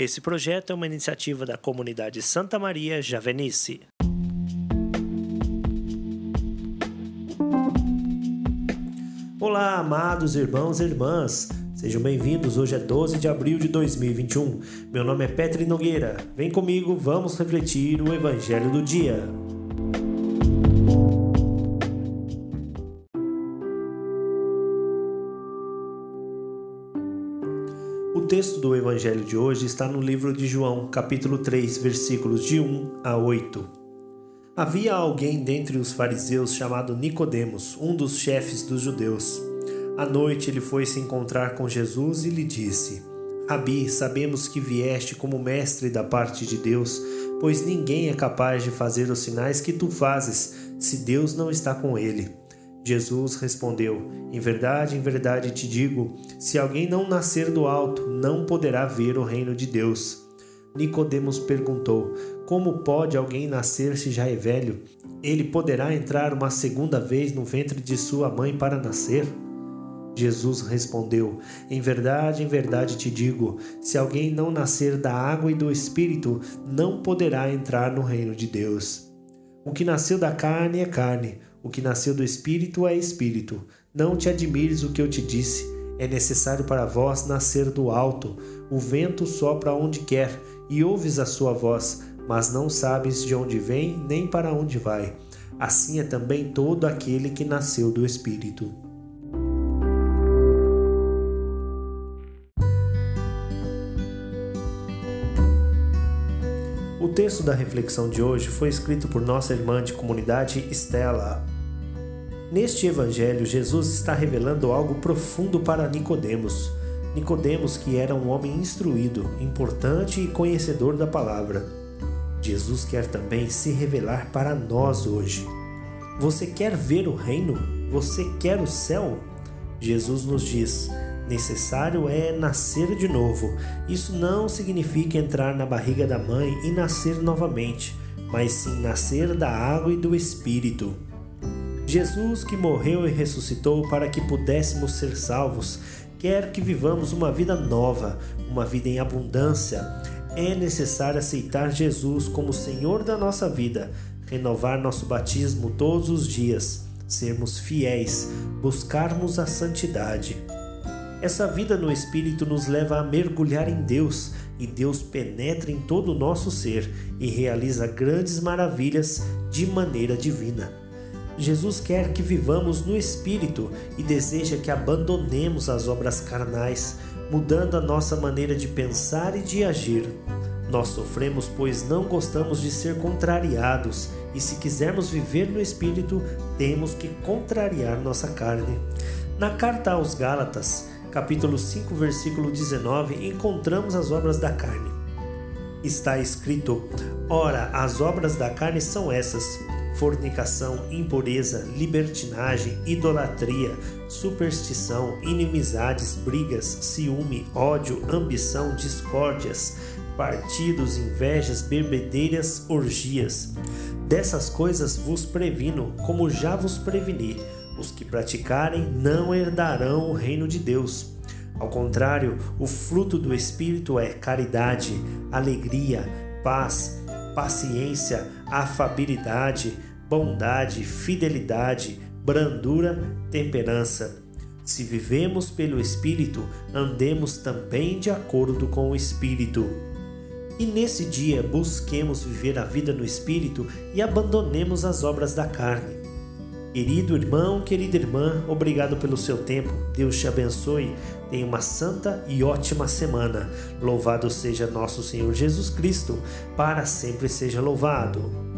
Esse projeto é uma iniciativa da comunidade Santa Maria Javenice. Olá, amados irmãos e irmãs. Sejam bem-vindos. Hoje é 12 de abril de 2021. Meu nome é Petri Nogueira. Vem comigo, vamos refletir o evangelho do dia. O texto do evangelho de hoje está no livro de João, capítulo 3, versículos de 1 a 8. Havia alguém dentre os fariseus chamado Nicodemos, um dos chefes dos judeus. À noite ele foi se encontrar com Jesus e lhe disse: Rabi, sabemos que vieste como mestre da parte de Deus, pois ninguém é capaz de fazer os sinais que tu fazes, se Deus não está com ele. Jesus respondeu: Em verdade, em verdade te digo, se alguém não nascer do alto, não poderá ver o reino de Deus. Nicodemos perguntou: Como pode alguém nascer se já é velho? Ele poderá entrar uma segunda vez no ventre de sua mãe para nascer? Jesus respondeu: Em verdade, em verdade te digo, se alguém não nascer da água e do espírito, não poderá entrar no reino de Deus. O que nasceu da carne é carne, o que nasceu do espírito é espírito. Não te admires o que eu te disse. É necessário para vós nascer do alto. O vento sopra onde quer, e ouves a sua voz, mas não sabes de onde vem nem para onde vai. Assim é também todo aquele que nasceu do Espírito. O texto da reflexão de hoje foi escrito por nossa irmã de comunidade Estela. Neste evangelho, Jesus está revelando algo profundo para Nicodemos. Nicodemos, que era um homem instruído, importante e conhecedor da palavra. Jesus quer também se revelar para nós hoje. Você quer ver o reino? Você quer o céu? Jesus nos diz: necessário é nascer de novo. Isso não significa entrar na barriga da mãe e nascer novamente, mas sim nascer da água e do Espírito. Jesus, que morreu e ressuscitou para que pudéssemos ser salvos, quer que vivamos uma vida nova, uma vida em abundância. É necessário aceitar Jesus como Senhor da nossa vida, renovar nosso batismo todos os dias, sermos fiéis, buscarmos a santidade. Essa vida no Espírito nos leva a mergulhar em Deus e Deus penetra em todo o nosso ser e realiza grandes maravilhas de maneira divina. Jesus quer que vivamos no Espírito e deseja que abandonemos as obras carnais, mudando a nossa maneira de pensar e de agir. Nós sofremos pois não gostamos de ser contrariados, e se quisermos viver no Espírito, temos que contrariar nossa carne. Na carta aos Gálatas, capítulo 5, versículo 19, encontramos as obras da carne. Está escrito: Ora, as obras da carne são essas: fornicação, impureza, libertinagem, idolatria, superstição, inimizades, brigas, ciúme, ódio, ambição, discórdias, partidos, invejas, bebedeiras, orgias. Dessas coisas vos previno, como já vos preveni os que praticarem não herdarão o reino de Deus. Ao contrário, o fruto do Espírito é caridade, alegria, paz, paciência, afabilidade, bondade, fidelidade, brandura, temperança. Se vivemos pelo Espírito, andemos também de acordo com o Espírito. E nesse dia busquemos viver a vida no Espírito e abandonemos as obras da carne. Querido irmão, querida irmã, obrigado pelo seu tempo. Deus te abençoe. Tenha uma santa e ótima semana. Louvado seja nosso Senhor Jesus Cristo, para sempre seja louvado.